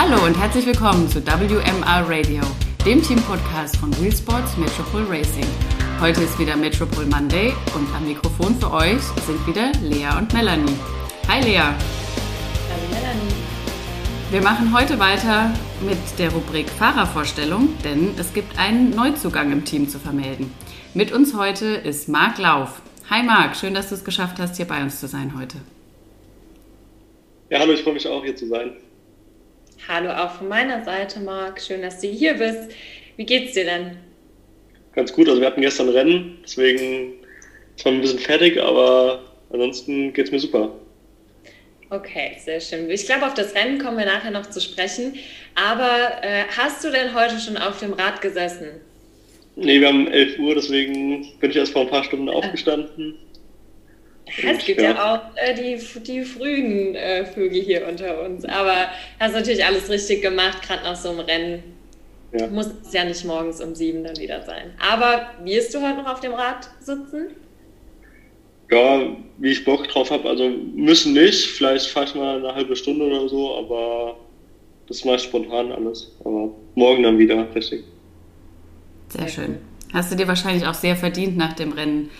Hallo und herzlich willkommen zu WMR Radio, dem Team-Podcast von Wheelsports Metropol Racing. Heute ist wieder Metropol Monday und am Mikrofon für euch sind wieder Lea und Melanie. Hi Lea. Hallo Melanie. Wir machen heute weiter mit der Rubrik Fahrervorstellung, denn es gibt einen Neuzugang im Team zu vermelden. Mit uns heute ist Marc Lauf. Hi Marc, schön, dass du es geschafft hast, hier bei uns zu sein heute. Ja, hallo, ich freue mich auch hier zu sein. Hallo auch von meiner Seite, Marc. Schön, dass du hier bist. Wie geht's dir denn? Ganz gut. Also wir hatten gestern Rennen, deswegen ist man ein bisschen fertig, aber ansonsten geht's mir super. Okay, sehr schön. Ich glaube, auf das Rennen kommen wir nachher noch zu sprechen. Aber äh, hast du denn heute schon auf dem Rad gesessen? Nee, wir haben 11 Uhr, deswegen bin ich erst vor ein paar Stunden aufgestanden. Ja, es gibt ja, ja auch äh, die, die frühen äh, Vögel hier unter uns. Aber hast natürlich alles richtig gemacht, gerade nach so einem Rennen. Ja. Muss es ja nicht morgens um sieben dann wieder sein. Aber wirst du heute noch auf dem Rad sitzen? Ja, wie ich Bock drauf habe. Also müssen nicht. Vielleicht fahre ich mal eine halbe Stunde oder so, aber das ist meist spontan alles. Aber morgen dann wieder, richtig. Sehr schön. Hast du dir wahrscheinlich auch sehr verdient nach dem Rennen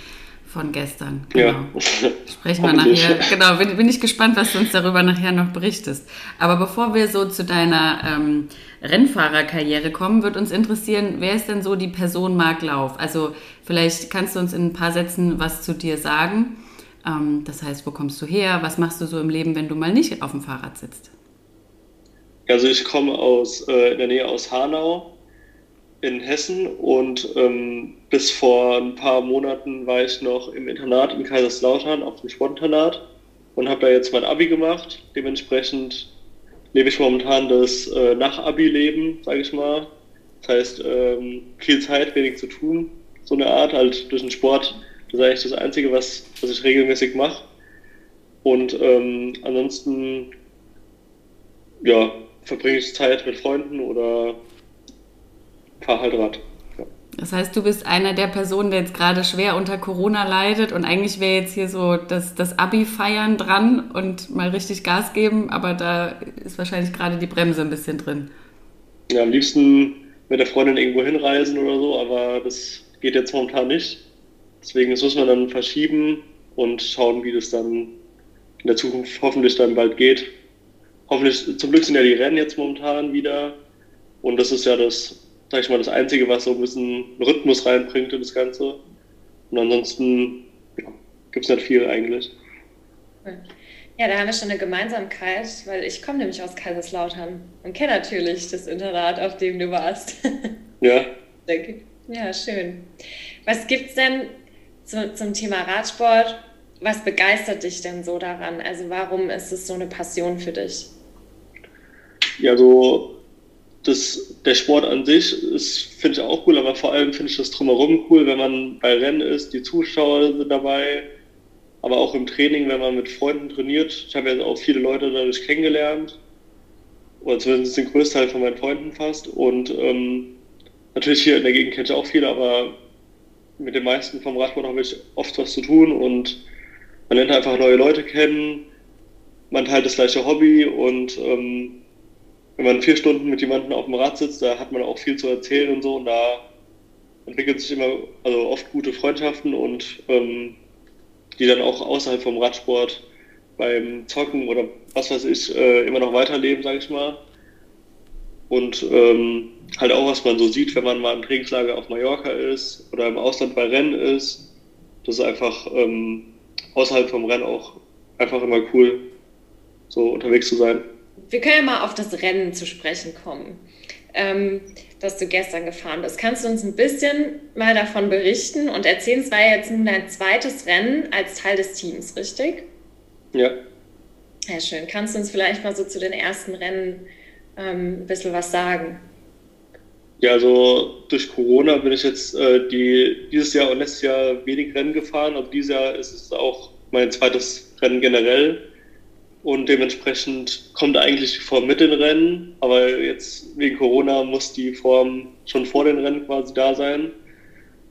von gestern. Genau. Ja. Sprechen wir nachher. Genau, bin, bin, ich gespannt, was du uns darüber nachher noch berichtest. Aber bevor wir so zu deiner ähm, Rennfahrerkarriere kommen, wird uns interessieren, wer ist denn so die Person Marc Lauf? Also vielleicht kannst du uns in ein paar Sätzen was zu dir sagen. Ähm, das heißt, wo kommst du her? Was machst du so im Leben, wenn du mal nicht auf dem Fahrrad sitzt? Also ich komme aus äh, in der Nähe aus Hanau in Hessen und ähm, bis vor ein paar Monaten war ich noch im Internat in Kaiserslautern auf dem Sportinternat und habe da jetzt mein Abi gemacht. Dementsprechend lebe ich momentan das äh, Nach-Abi-Leben, sage ich mal. Das heißt, ähm, viel Zeit, wenig zu tun. So eine Art, halt durch den Sport. Das ist eigentlich das Einzige, was, was ich regelmäßig mache. Und ähm, ansonsten, ja, verbringe ich Zeit mit Freunden oder fahre halt Rad. Ja. Das heißt, du bist einer der Personen, der jetzt gerade schwer unter Corona leidet und eigentlich wäre jetzt hier so das, das Abi-Feiern dran und mal richtig Gas geben, aber da ist wahrscheinlich gerade die Bremse ein bisschen drin. Ja, am liebsten mit der Freundin irgendwo hinreisen oder so, aber das geht jetzt momentan nicht. Deswegen muss man dann verschieben und schauen, wie das dann in der Zukunft hoffentlich dann bald geht. Hoffentlich, zum Glück sind ja die Rennen jetzt momentan wieder. Und das ist ja das sag ich mal, das Einzige, was so ein bisschen Rhythmus reinbringt in das Ganze. Und ansonsten ja, gibt es nicht viel eigentlich. Ja, da haben wir schon eine Gemeinsamkeit, weil ich komme nämlich aus Kaiserslautern und kenne natürlich das Internat, auf dem du warst. Ja. Ja, schön. Was gibt es denn zu, zum Thema Radsport? Was begeistert dich denn so daran? Also warum ist es so eine Passion für dich? Ja, so das, der Sport an sich finde ich auch cool, aber vor allem finde ich das drumherum cool, wenn man bei Rennen ist, die Zuschauer sind dabei, aber auch im Training, wenn man mit Freunden trainiert. Ich habe ja auch viele Leute dadurch kennengelernt, oder zumindest den größten Teil von meinen Freunden fast. Und ähm, natürlich hier in der Gegend kenne ich auch viele, aber mit den meisten vom Radsport habe ich oft was zu tun und man lernt einfach neue Leute kennen, man teilt das gleiche Hobby und ähm, wenn man vier Stunden mit jemandem auf dem Rad sitzt, da hat man auch viel zu erzählen und so und da entwickelt sich immer, also oft gute Freundschaften und ähm, die dann auch außerhalb vom Radsport beim Zocken oder was weiß ich äh, immer noch weiterleben, sage ich mal. Und ähm, halt auch, was man so sieht, wenn man mal im Trainingslager auf Mallorca ist oder im Ausland bei Rennen ist. Das ist einfach ähm, außerhalb vom Rennen auch einfach immer cool, so unterwegs zu sein wir können ja mal auf das Rennen zu sprechen kommen, ähm, das du gestern gefahren bist. Kannst du uns ein bisschen mal davon berichten und erzählen? Es war jetzt nun dein zweites Rennen als Teil des Teams, richtig? Ja. Ja, schön. Kannst du uns vielleicht mal so zu den ersten Rennen ähm, ein bisschen was sagen? Ja, also durch Corona bin ich jetzt äh, die, dieses Jahr und letztes Jahr wenig Rennen gefahren. Aber dieses Jahr ist es auch mein zweites Rennen generell und dementsprechend kommt eigentlich die Form mit den Rennen, aber jetzt wegen Corona muss die Form schon vor den Rennen quasi da sein.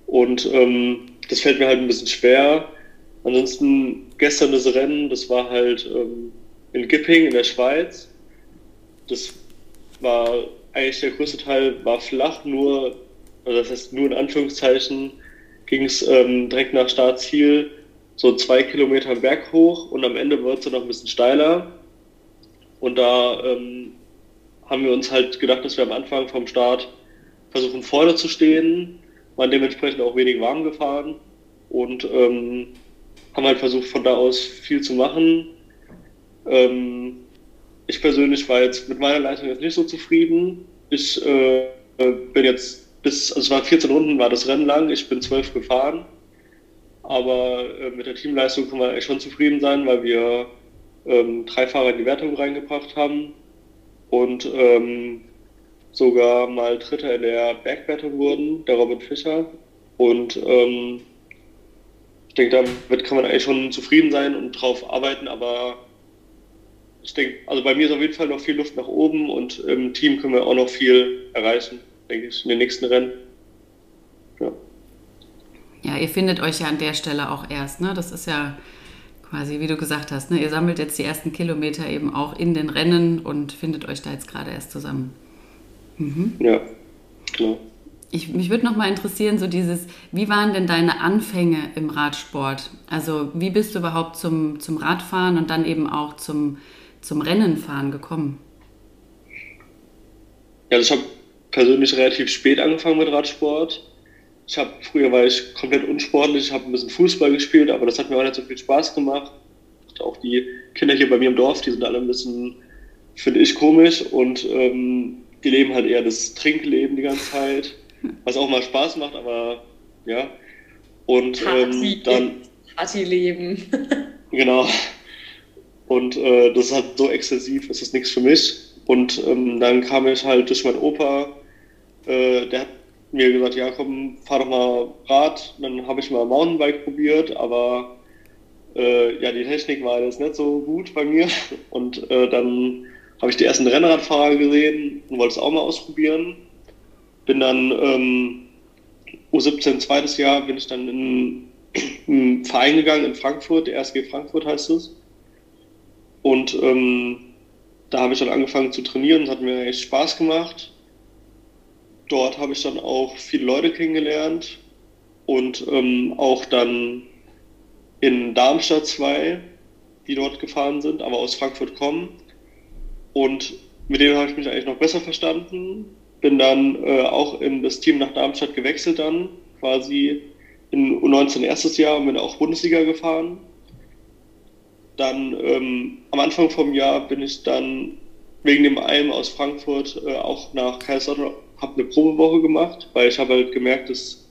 Und ähm, das fällt mir halt ein bisschen schwer. Ansonsten gestern das Rennen, das war halt ähm, in Gipping in der Schweiz. Das war eigentlich der größte Teil war flach, nur, also das heißt nur in Anführungszeichen, ging es ähm, direkt nach Startziel so zwei Kilometer Berg hoch und am Ende wird es noch ein bisschen steiler. Und da ähm, haben wir uns halt gedacht, dass wir am Anfang vom Start versuchen vorne zu stehen, waren dementsprechend auch wenig warm gefahren und ähm, haben halt versucht von da aus viel zu machen. Ähm, ich persönlich war jetzt mit meiner Leistung jetzt nicht so zufrieden. Ich äh, bin jetzt bis, also es waren 14 Runden, war das Rennen lang, ich bin 12 gefahren. Aber äh, mit der Teamleistung man eigentlich schon zufrieden sein, weil wir ähm, drei Fahrer in die Wertung reingebracht haben und ähm, sogar mal Dritter in der Bergwertung wurden, der Robin Fischer. Und ähm, ich denke, damit kann man eigentlich schon zufrieden sein und drauf arbeiten, aber ich denke, also bei mir ist auf jeden Fall noch viel Luft nach oben und im Team können wir auch noch viel erreichen, denke ich, in den nächsten Rennen. Ja. Ihr findet euch ja an der Stelle auch erst, ne? Das ist ja quasi, wie du gesagt hast, ne? Ihr sammelt jetzt die ersten Kilometer eben auch in den Rennen und findet euch da jetzt gerade erst zusammen. Mhm. Ja, genau. Ich, mich würde noch mal interessieren, so dieses, wie waren denn deine Anfänge im Radsport? Also wie bist du überhaupt zum, zum Radfahren und dann eben auch zum, zum Rennenfahren gekommen? Ja, also ich habe persönlich relativ spät angefangen mit Radsport. Ich habe früher war ich komplett unsportlich, ich habe ein bisschen Fußball gespielt, aber das hat mir auch nicht so viel Spaß gemacht. Auch die Kinder hier bei mir im Dorf, die sind alle ein bisschen, finde ich, komisch und ähm, die leben halt eher das Trinkleben die ganze Zeit, was auch mal Spaß macht, aber ja. Und ähm, dann. Partyleben. genau. Und äh, das ist halt so exzessiv, das ist nichts für mich. Und ähm, dann kam ich halt durch meinen Opa, äh, der hat mir gesagt, ja komm, fahr doch mal Rad. dann habe ich mal Mountainbike probiert, aber äh, ja, die Technik war jetzt nicht so gut bei mir. Und äh, dann habe ich die ersten Rennradfahrer gesehen und wollte es auch mal ausprobieren. Bin dann ähm, U17 zweites Jahr bin ich dann in einen Verein gegangen in Frankfurt, der RSG Frankfurt heißt es. Und ähm, da habe ich dann angefangen zu trainieren, es hat mir echt Spaß gemacht dort habe ich dann auch viele Leute kennengelernt und ähm, auch dann in Darmstadt zwei, die dort gefahren sind, aber aus Frankfurt kommen. Und mit denen habe ich mich eigentlich noch besser verstanden. Bin dann äh, auch in das Team nach Darmstadt gewechselt dann, quasi in U19 erstes Jahr und bin auch Bundesliga gefahren. Dann ähm, am Anfang vom Jahr bin ich dann wegen dem Alm aus Frankfurt äh, auch nach Kaiserslautern habe eine Probewoche gemacht, weil ich habe halt gemerkt, dass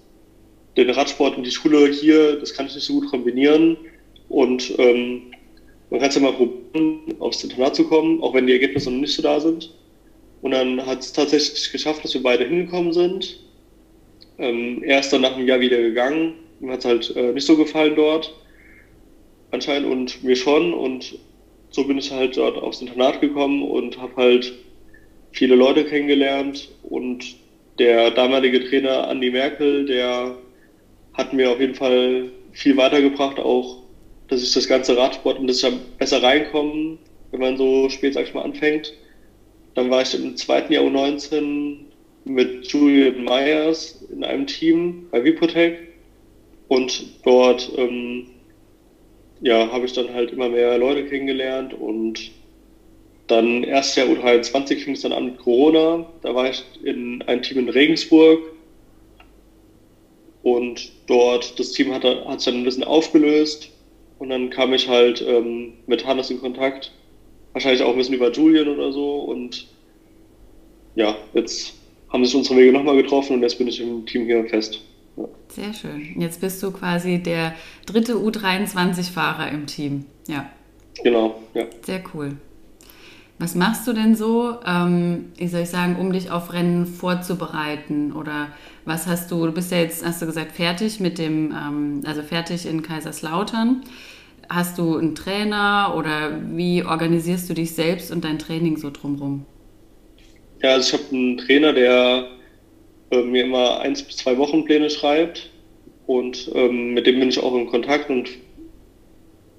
den Radsport und die Schule hier, das kann ich nicht so gut kombinieren. Und ähm, man kann es ja mal probieren, aufs Internat zu kommen, auch wenn die Ergebnisse noch nicht so da sind. Und dann hat es tatsächlich geschafft, dass wir beide hingekommen sind. Ähm, er ist dann nach einem Jahr wieder gegangen. Ihm hat es halt äh, nicht so gefallen dort. Anscheinend und mir schon. Und so bin ich halt dort aufs Internat gekommen und habe halt viele Leute kennengelernt und der damalige Trainer Andi Merkel, der hat mir auf jeden Fall viel weitergebracht, auch dass ich das ganze Radsport und das ja besser reinkommen, wenn man so spät, sag ich mal, anfängt. Dann war ich im zweiten Jahr U19 mit Julian Myers in einem Team bei Vipotec und dort ähm, ja, habe ich dann halt immer mehr Leute kennengelernt und dann erst Jahr U23 fing es dann an mit Corona. Da war ich in einem Team in Regensburg. Und dort, das Team hat, hat sich dann ein bisschen aufgelöst. Und dann kam ich halt ähm, mit Hannes in Kontakt. Wahrscheinlich auch ein bisschen über Julian oder so. Und ja, jetzt haben sich unsere Wege nochmal getroffen und jetzt bin ich im Team hier fest. Ja. Sehr schön. Jetzt bist du quasi der dritte U23-Fahrer im Team. Ja. Genau, ja. Sehr cool. Was machst du denn so, ähm, wie soll ich sagen, um dich auf Rennen vorzubereiten? Oder was hast du, du bist ja jetzt, hast du gesagt, fertig mit dem, ähm, also fertig in Kaiserslautern. Hast du einen Trainer oder wie organisierst du dich selbst und dein Training so drumherum? Ja, also ich habe einen Trainer, der äh, mir immer eins bis zwei Wochenpläne schreibt und ähm, mit dem bin ich auch in Kontakt und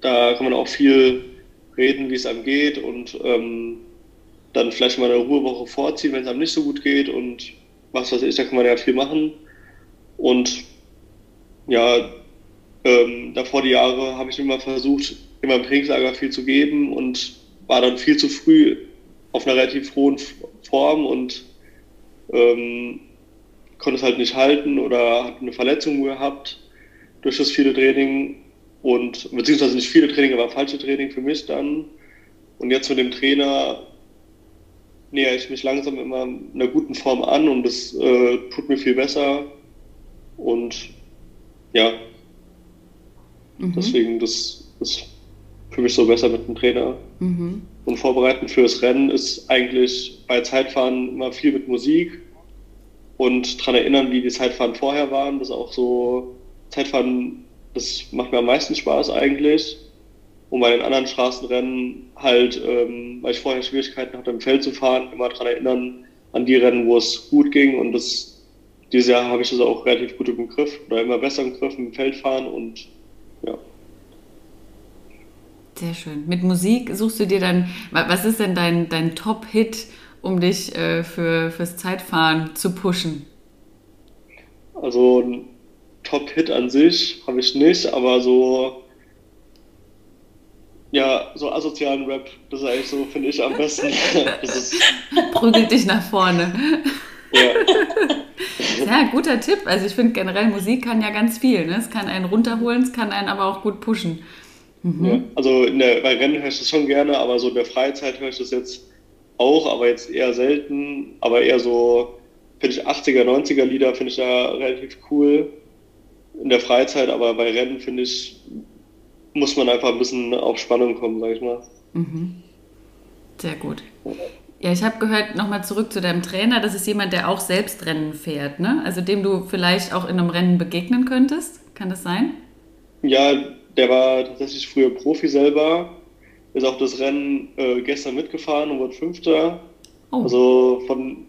da kann man auch viel reden, wie es einem geht und ähm, dann vielleicht mal eine Ruhewoche vorziehen, wenn es einem nicht so gut geht und was weiß ich, da kann man ja viel machen. Und ja, ähm, davor die Jahre habe ich immer versucht, in meinem Trainingslager viel zu geben und war dann viel zu früh auf einer relativ hohen Form und ähm, konnte es halt nicht halten oder hatte eine Verletzung gehabt durch das viele Training und beziehungsweise nicht viele Training, aber falsche Training für mich dann. Und jetzt mit dem Trainer nähere ich mich langsam immer einer guten Form an und das äh, tut mir viel besser. Und ja, mhm. deswegen, das ist für mich so besser mit dem Trainer. Mhm. Und vorbereiten für das Rennen ist eigentlich bei Zeitfahren immer viel mit Musik und daran erinnern, wie die Zeitfahren vorher waren. Das ist auch so, Zeitfahren, das macht mir am meisten Spaß eigentlich. Und bei den anderen Straßenrennen halt, ähm, weil ich vorher Schwierigkeiten hatte, im Feld zu fahren, immer daran erinnern, an die Rennen, wo es gut ging. Und das, dieses Jahr habe ich das auch relativ gut im Griff oder immer besser im Griff im Feld fahren und ja. Sehr schön. Mit Musik suchst du dir dann, was ist denn dein, dein Top-Hit, um dich äh, für, fürs Zeitfahren zu pushen? Also ein Top-Hit an sich habe ich nicht, aber so ja, so asozialen Rap, das ist eigentlich so, finde ich, am besten. Prügelt dich nach vorne. Ja. ja, guter Tipp. Also ich finde generell Musik kann ja ganz viel. Ne? Es kann einen runterholen, es kann einen aber auch gut pushen. Mhm. Ja, also in der, bei Rennen höre ich das schon gerne, aber so in der Freizeit höre ich das jetzt auch, aber jetzt eher selten. Aber eher so, finde ich 80er, 90er Lieder finde ich ja relativ cool in der Freizeit, aber bei Rennen finde ich muss man einfach ein bisschen auf Spannung kommen, sag ich mal. Mhm. Sehr gut. Ja, ich habe gehört, nochmal zurück zu deinem Trainer, das ist jemand, der auch selbst Rennen fährt, ne? Also dem du vielleicht auch in einem Rennen begegnen könntest. Kann das sein? Ja, der war tatsächlich früher Profi selber. Ist auch das Rennen äh, gestern mitgefahren und wurde Fünfter. Oh. Also von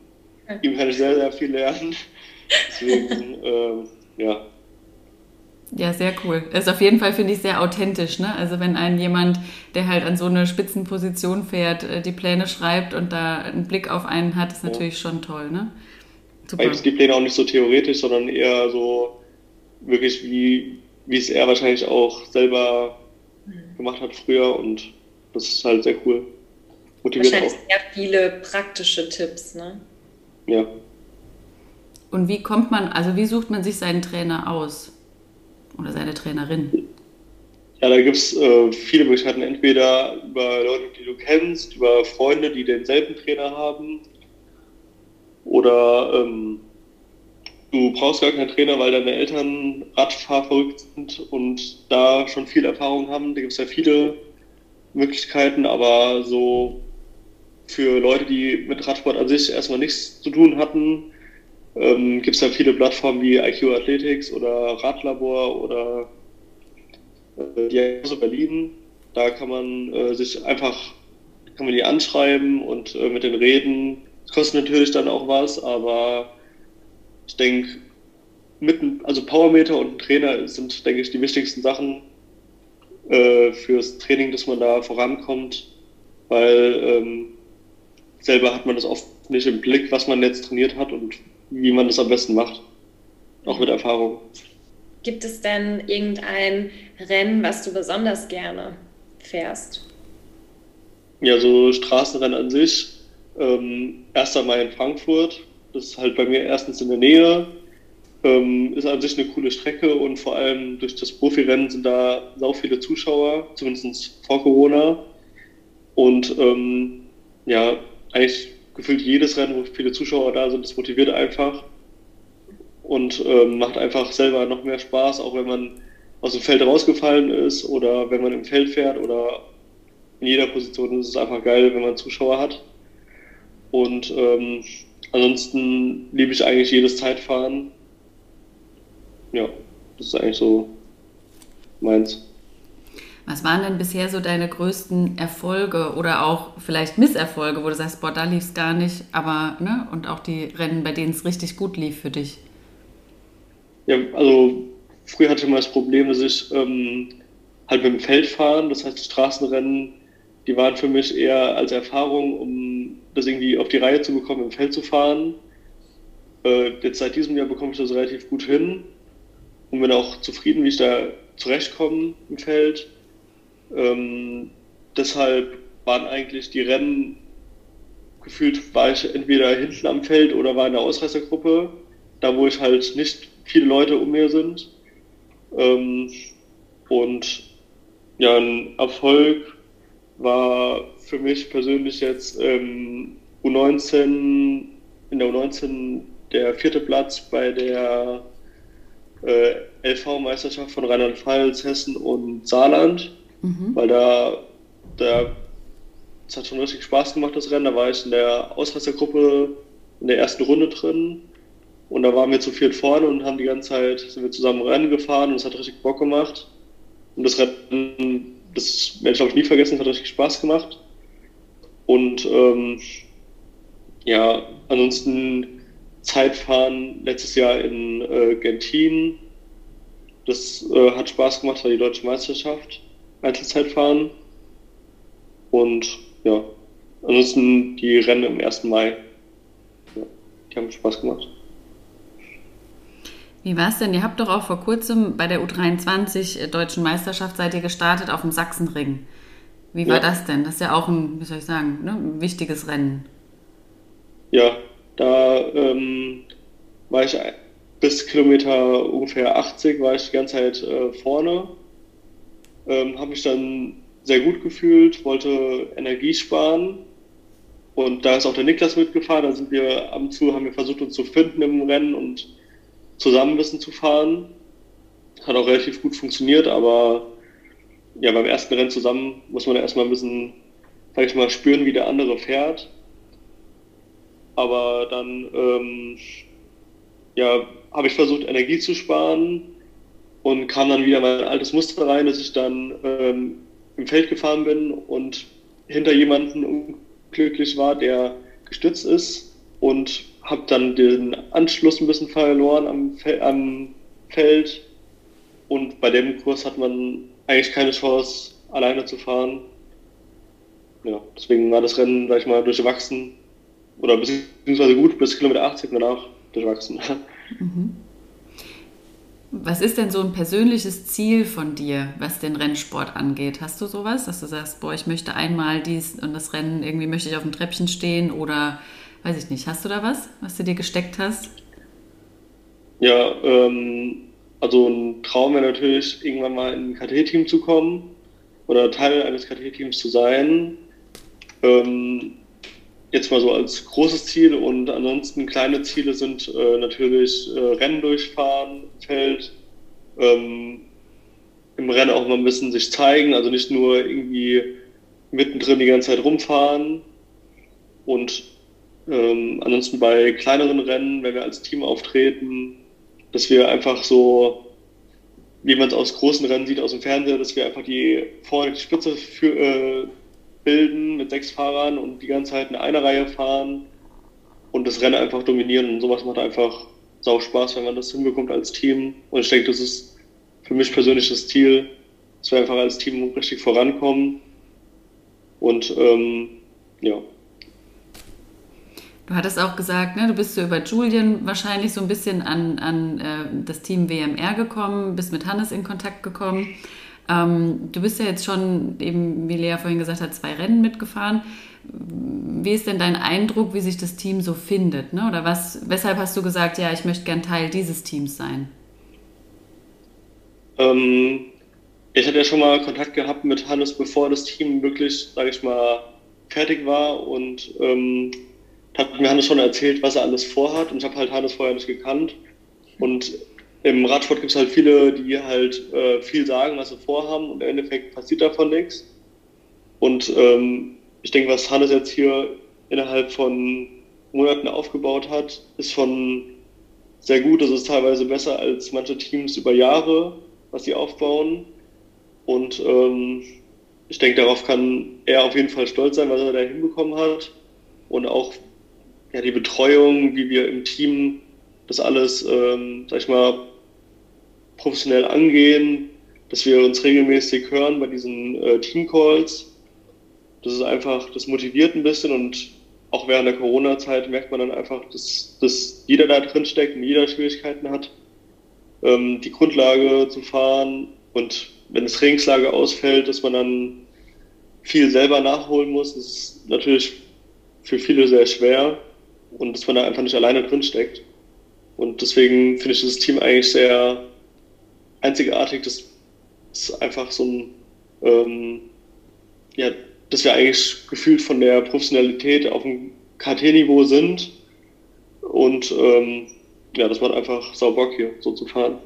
ihm kann ich sehr, sehr viel lernen. Deswegen, äh, ja, ja, sehr cool. Ist auf jeden Fall, finde ich, sehr authentisch. Ne? Also wenn ein jemand, der halt an so eine Spitzenposition fährt, äh, die Pläne schreibt und da einen Blick auf einen hat, ist natürlich schon toll. Ne? Super. Eigentlich die Pläne auch nicht so theoretisch, sondern eher so wirklich, wie, wie es er wahrscheinlich auch selber gemacht hat früher und das ist halt sehr cool. Motiviert wahrscheinlich auch. sehr viele praktische Tipps, ne? Ja. Und wie kommt man, also wie sucht man sich seinen Trainer aus? Oder seine Trainerin? Ja, da gibt es äh, viele Möglichkeiten. Entweder über Leute, die du kennst, über Freunde, die denselben Trainer haben. Oder ähm, du brauchst gar keinen Trainer, weil deine Eltern Radfahrverrückt sind und da schon viel Erfahrung haben. Da gibt es ja viele Möglichkeiten, aber so für Leute, die mit Radsport an sich erstmal nichts zu tun hatten, ähm, gibt es da viele Plattformen wie IQ Athletics oder Radlabor oder äh, Diagnose Berlin. Da kann man äh, sich einfach, kann man die anschreiben und äh, mit denen reden. Es kostet natürlich dann auch was, aber ich denke, mitten, also Powermeter und Trainer sind, denke ich, die wichtigsten Sachen äh, fürs Training, dass man da vorankommt, weil ähm, selber hat man das oft nicht im Blick, was man jetzt trainiert hat und wie man das am besten macht. Auch mit Erfahrung. Gibt es denn irgendein Rennen, was du besonders gerne fährst? Ja, so Straßenrennen an sich. Ähm, erst einmal in Frankfurt. Das ist halt bei mir erstens in der Nähe. Ähm, ist an sich eine coole Strecke und vor allem durch das Profirennen sind da sau viele Zuschauer, zumindest vor Corona. Und ähm, ja, eigentlich gefühlt jedes Rennen, wo viele Zuschauer da sind, das motiviert einfach und ähm, macht einfach selber noch mehr Spaß, auch wenn man aus dem Feld rausgefallen ist oder wenn man im Feld fährt oder in jeder Position ist es einfach geil, wenn man Zuschauer hat. Und ähm, ansonsten liebe ich eigentlich jedes Zeitfahren. Ja, das ist eigentlich so meins. Was waren denn bisher so deine größten Erfolge oder auch vielleicht Misserfolge, wo du sagst, boah, da lief es gar nicht, aber, ne, und auch die Rennen, bei denen es richtig gut lief für dich? Ja, also früher hatte ich immer das Problem, dass ich ähm, halt mit dem Feld fahren, das heißt die Straßenrennen, die waren für mich eher als Erfahrung, um das irgendwie auf die Reihe zu bekommen, im Feld zu fahren. Äh, jetzt seit diesem Jahr bekomme ich das relativ gut hin und bin auch zufrieden, wie ich da zurechtkomme im Feld. Ähm, deshalb waren eigentlich die Rennen gefühlt, war ich entweder hinten am Feld oder war in der Ausreißergruppe, da wo ich halt nicht viele Leute um mir sind. Ähm, und ja, ein Erfolg war für mich persönlich jetzt ähm, U19, in der U19 der vierte Platz bei der äh, LV-Meisterschaft von Rheinland-Pfalz, Hessen und Saarland, mhm. weil da, da es hat schon richtig Spaß gemacht, das Rennen. Da war ich in der Ausreißergruppe in der ersten Runde drin und da waren wir zu viert vorne und haben die ganze Zeit, sind wir zusammen Rennen gefahren und es hat richtig Bock gemacht. Und das Rennen, das werde ich glaube ich nie vergessen, hat richtig Spaß gemacht. Und ähm, ja, ansonsten Zeitfahren letztes Jahr in äh, Gentin. Das äh, hat Spaß gemacht, war die deutsche Meisterschaft. Einzelzeitfahren. Und ja, ansonsten die Rennen im 1. Mai. Ja, die haben Spaß gemacht. Wie war es denn? Ihr habt doch auch vor kurzem bei der U23 äh, Deutschen Meisterschaft seid ihr gestartet auf dem Sachsenring. Wie war ja. das denn? Das ist ja auch ein, wie soll ich sagen, ne, ein wichtiges Rennen. Ja, da ähm, war ich bis Kilometer ungefähr 80, war ich die ganze Zeit äh, vorne. Ähm, habe mich dann sehr gut gefühlt, wollte Energie sparen. Und da ist auch der Niklas mitgefahren. Da sind wir ab und zu, haben wir versucht, uns zu finden im Rennen und zusammen ein bisschen zu fahren. Hat auch relativ gut funktioniert, aber ja, beim ersten Rennen zusammen muss man erstmal ein bisschen, sag ich mal, spüren, wie der andere fährt. Aber dann, ähm, ja, habe ich versucht, Energie zu sparen und kam dann wieder mein altes Muster rein, dass ich dann ähm, im Feld gefahren bin und hinter jemanden unglücklich war, der gestützt ist und habe dann den Anschluss ein bisschen verloren am, Fe am Feld. Und bei dem Kurs hat man eigentlich keine Chance, alleine zu fahren. Ja, deswegen war das Rennen, sag mal, durchwachsen. Oder beziehungsweise gut bis Kilometer 80 danach durchwachsen. Mhm. Was ist denn so ein persönliches Ziel von dir, was den Rennsport angeht? Hast du sowas, dass du sagst, boah, ich möchte einmal dies und das Rennen, irgendwie möchte ich auf dem Treppchen stehen oder weiß ich nicht, hast du da was, was du dir gesteckt hast? Ja, ähm, also ein Traum wäre natürlich, irgendwann mal in ein KT-Team zu kommen oder Teil eines KT-Teams zu sein. Ähm, jetzt mal so als großes Ziel und ansonsten kleine Ziele sind äh, natürlich äh, Rennen durchfahren, Feld, ähm, im Rennen auch mal ein bisschen sich zeigen, also nicht nur irgendwie mittendrin die ganze Zeit rumfahren und ähm, ansonsten bei kleineren Rennen, wenn wir als Team auftreten, dass wir einfach so, wie man es aus großen Rennen sieht aus dem Fernseher, dass wir einfach die vorne die Spitze für, äh, bilden mit sechs Fahrern und die ganze Zeit in einer Reihe fahren und das Rennen einfach dominieren. Und sowas macht einfach sau Spaß, wenn man das hinbekommt als Team. Und ich denke, das ist für mich persönlich das Ziel, dass wir einfach als Team richtig vorankommen. Und ähm, ja, Du hattest auch gesagt, ne, du bist so über Julian wahrscheinlich so ein bisschen an, an äh, das Team WMR gekommen, bist mit Hannes in Kontakt gekommen. Ähm, du bist ja jetzt schon, eben wie Lea vorhin gesagt hat, zwei Rennen mitgefahren. Wie ist denn dein Eindruck, wie sich das Team so findet? Ne? Oder was, weshalb hast du gesagt, ja, ich möchte gern Teil dieses Teams sein? Ähm, ich hatte ja schon mal Kontakt gehabt mit Hannes, bevor das Team wirklich, sage ich mal, fertig war und ähm, hat mir Hannes schon erzählt, was er alles vorhat und ich habe halt Hannes vorher nicht gekannt. Und im Radsport gibt es halt viele, die halt äh, viel sagen, was sie vorhaben und im Endeffekt passiert davon nichts. Und ähm, ich denke, was Hannes jetzt hier innerhalb von Monaten aufgebaut hat, ist schon sehr gut. Das ist teilweise besser als manche Teams über Jahre, was sie aufbauen. Und ähm, ich denke, darauf kann er auf jeden Fall stolz sein, was er da hinbekommen hat. Und auch ja, die Betreuung, wie wir im Team das alles, ähm, sag ich mal, professionell angehen, dass wir uns regelmäßig hören bei diesen äh, Team-Calls. Das ist einfach, das motiviert ein bisschen und auch während der Corona-Zeit merkt man dann einfach, dass, dass jeder da drin steckt und jeder Schwierigkeiten hat, ähm, die Grundlage zu fahren. Und wenn das Trainingslager ausfällt, dass man dann viel selber nachholen muss, das ist natürlich für viele sehr schwer und dass man da einfach nicht alleine drin steckt. Und deswegen finde ich das Team eigentlich sehr einzigartig. Das ist einfach so ein, ähm, ja, dass wir eigentlich gefühlt von der Professionalität auf dem KT-Niveau sind. Und ähm, ja, das macht einfach sau Bock hier so zu fahren.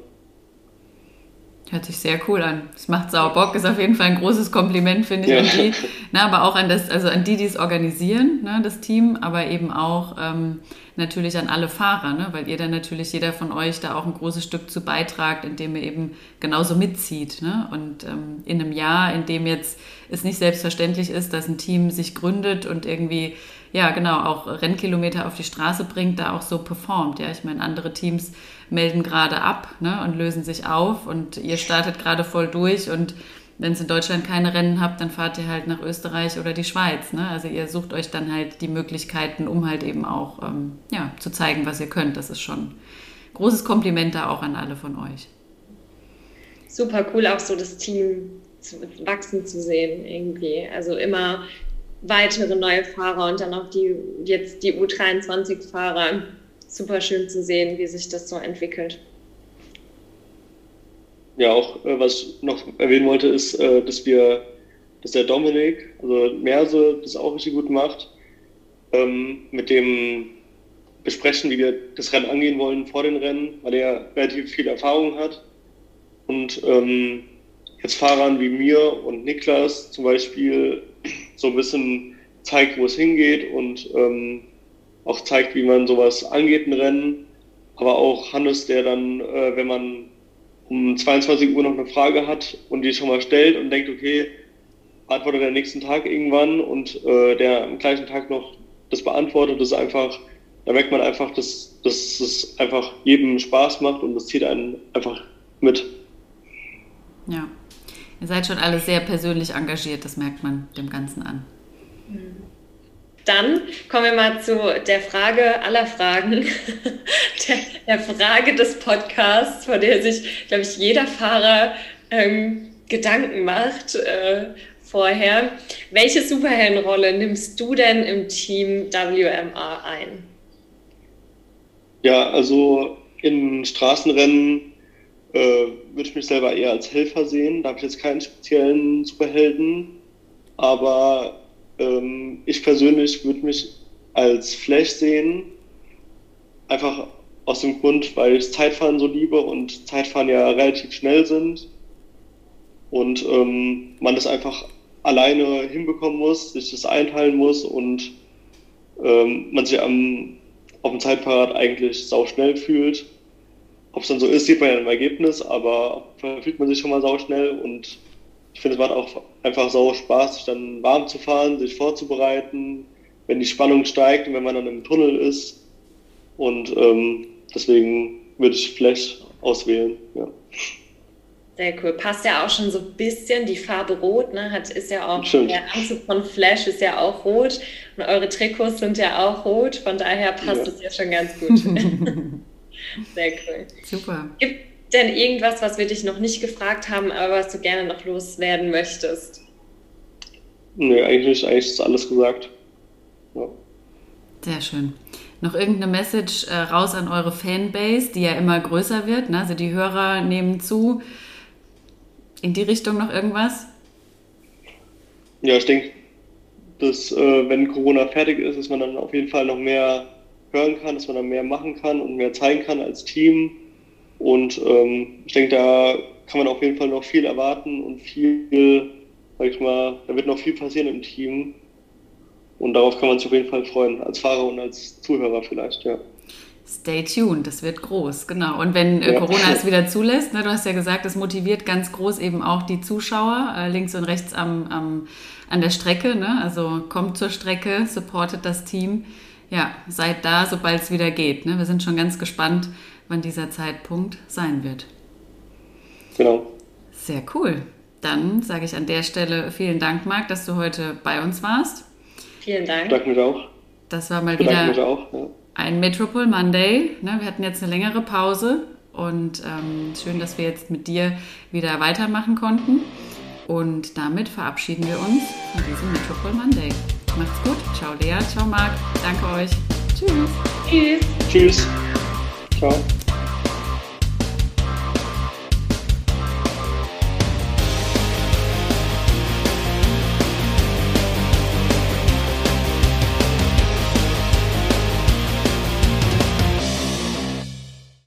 Hört sich sehr cool an. Es macht sau Bock, ist auf jeden Fall ein großes Kompliment, finde ich, ja. an die. Na, aber auch an das, also an die, die es organisieren, ne, das Team, aber eben auch ähm, natürlich an alle Fahrer, ne, weil ihr dann natürlich jeder von euch da auch ein großes Stück zu beitragt, indem ihr eben genauso mitzieht. Ne? Und ähm, in einem Jahr, in dem jetzt es nicht selbstverständlich ist, dass ein Team sich gründet und irgendwie ja, genau, auch Rennkilometer auf die Straße bringt, da auch so performt. Ja, ich meine, andere Teams melden gerade ab ne, und lösen sich auf und ihr startet gerade voll durch und wenn es in Deutschland keine Rennen habt, dann fahrt ihr halt nach Österreich oder die Schweiz. Ne? Also ihr sucht euch dann halt die Möglichkeiten, um halt eben auch ähm, ja, zu zeigen, was ihr könnt. Das ist schon großes Kompliment da auch an alle von euch. Super cool, auch so das Team wachsen zu sehen irgendwie. Also immer weitere neue Fahrer und dann auch die jetzt die U23-Fahrer. Super schön zu sehen, wie sich das so entwickelt. Ja, auch äh, was ich noch erwähnen wollte, ist, äh, dass wir, dass der Dominik, also Merse, das auch richtig gut macht, ähm, mit dem besprechen, wie wir das Rennen angehen wollen vor den Rennen, weil er relativ viel Erfahrung hat. Und ähm, jetzt Fahrern wie mir und Niklas zum Beispiel so ein bisschen zeigt, wo es hingeht und ähm, auch zeigt, wie man sowas angeht, ein Rennen. Aber auch Hannes, der dann, äh, wenn man um 22 Uhr noch eine Frage hat und die schon mal stellt und denkt, okay, antwortet er nächsten Tag irgendwann und äh, der am gleichen Tag noch das beantwortet, ist einfach, da merkt man einfach, dass, dass es einfach jedem Spaß macht und das zieht einen einfach mit. Ja, Ihr seid schon alle sehr persönlich engagiert, das merkt man dem Ganzen an. Dann kommen wir mal zu der Frage aller Fragen, der, der Frage des Podcasts, vor der sich, glaube ich, jeder Fahrer ähm, Gedanken macht äh, vorher. Welche Superheldenrolle nimmst du denn im Team WMA ein? Ja, also in Straßenrennen äh, würde ich mich selber eher als Helfer sehen. Da habe ich jetzt keinen speziellen Superhelden. Aber ähm, ich persönlich würde mich als Flash sehen. Einfach aus dem Grund, weil ich Zeitfahren so liebe und Zeitfahren ja relativ schnell sind. Und ähm, man das einfach alleine hinbekommen muss, sich das einteilen muss und ähm, man sich am, auf dem Zeitfahrrad eigentlich sau schnell fühlt ob es dann so ist, sieht man ja im Ergebnis, aber fühlt man sich schon mal sau schnell und ich finde, es macht auch einfach sau Spaß, sich dann warm zu fahren, sich vorzubereiten, wenn die Spannung steigt und wenn man dann im Tunnel ist. Und ähm, deswegen würde ich Flash auswählen. Ja. Sehr cool. Passt ja auch schon so ein bisschen die Farbe Rot, ne? Hat, ist ja auch, Stimmt. der Anzug von Flash ist ja auch rot und eure Trikots sind ja auch rot, von daher passt es ja. ja schon ganz gut. Sehr cool. Super. Gibt denn irgendwas, was wir dich noch nicht gefragt haben, aber was du gerne noch loswerden möchtest? Nee, eigentlich nicht. Eigentlich ist alles gesagt. Ja. Sehr schön. Noch irgendeine Message äh, raus an eure Fanbase, die ja immer größer wird. Ne? Also die Hörer nehmen zu. In die Richtung noch irgendwas? Ja, ich denke, dass äh, wenn Corona fertig ist, dass man dann auf jeden Fall noch mehr hören kann, dass man dann mehr machen kann und mehr zeigen kann als Team. Und ähm, ich denke, da kann man auf jeden Fall noch viel erwarten und viel, sag ich mal, da wird noch viel passieren im Team. Und darauf kann man sich auf jeden Fall freuen, als Fahrer und als Zuhörer vielleicht, ja. Stay tuned, das wird groß, genau. Und wenn äh, ja. Corona es wieder zulässt, ne, du hast ja gesagt, es motiviert ganz groß eben auch die Zuschauer äh, links und rechts am, am, an der Strecke. Ne? Also kommt zur Strecke, supportet das Team ja, seid da, sobald es wieder geht. Ne? Wir sind schon ganz gespannt, wann dieser Zeitpunkt sein wird. Genau. Sehr cool. Dann sage ich an der Stelle vielen Dank, Marc, dass du heute bei uns warst. Vielen Dank. Ich bedanke mich auch. Das war mal wieder mich auch, ja. ein Metropole Monday. Ne? Wir hatten jetzt eine längere Pause und ähm, schön, dass wir jetzt mit dir wieder weitermachen konnten. Und damit verabschieden wir uns von diesem Metropole Monday. Macht's gut. Ciao Lea, ciao Marc. Danke euch. Tschüss. Tschüss. Tschüss. Ciao.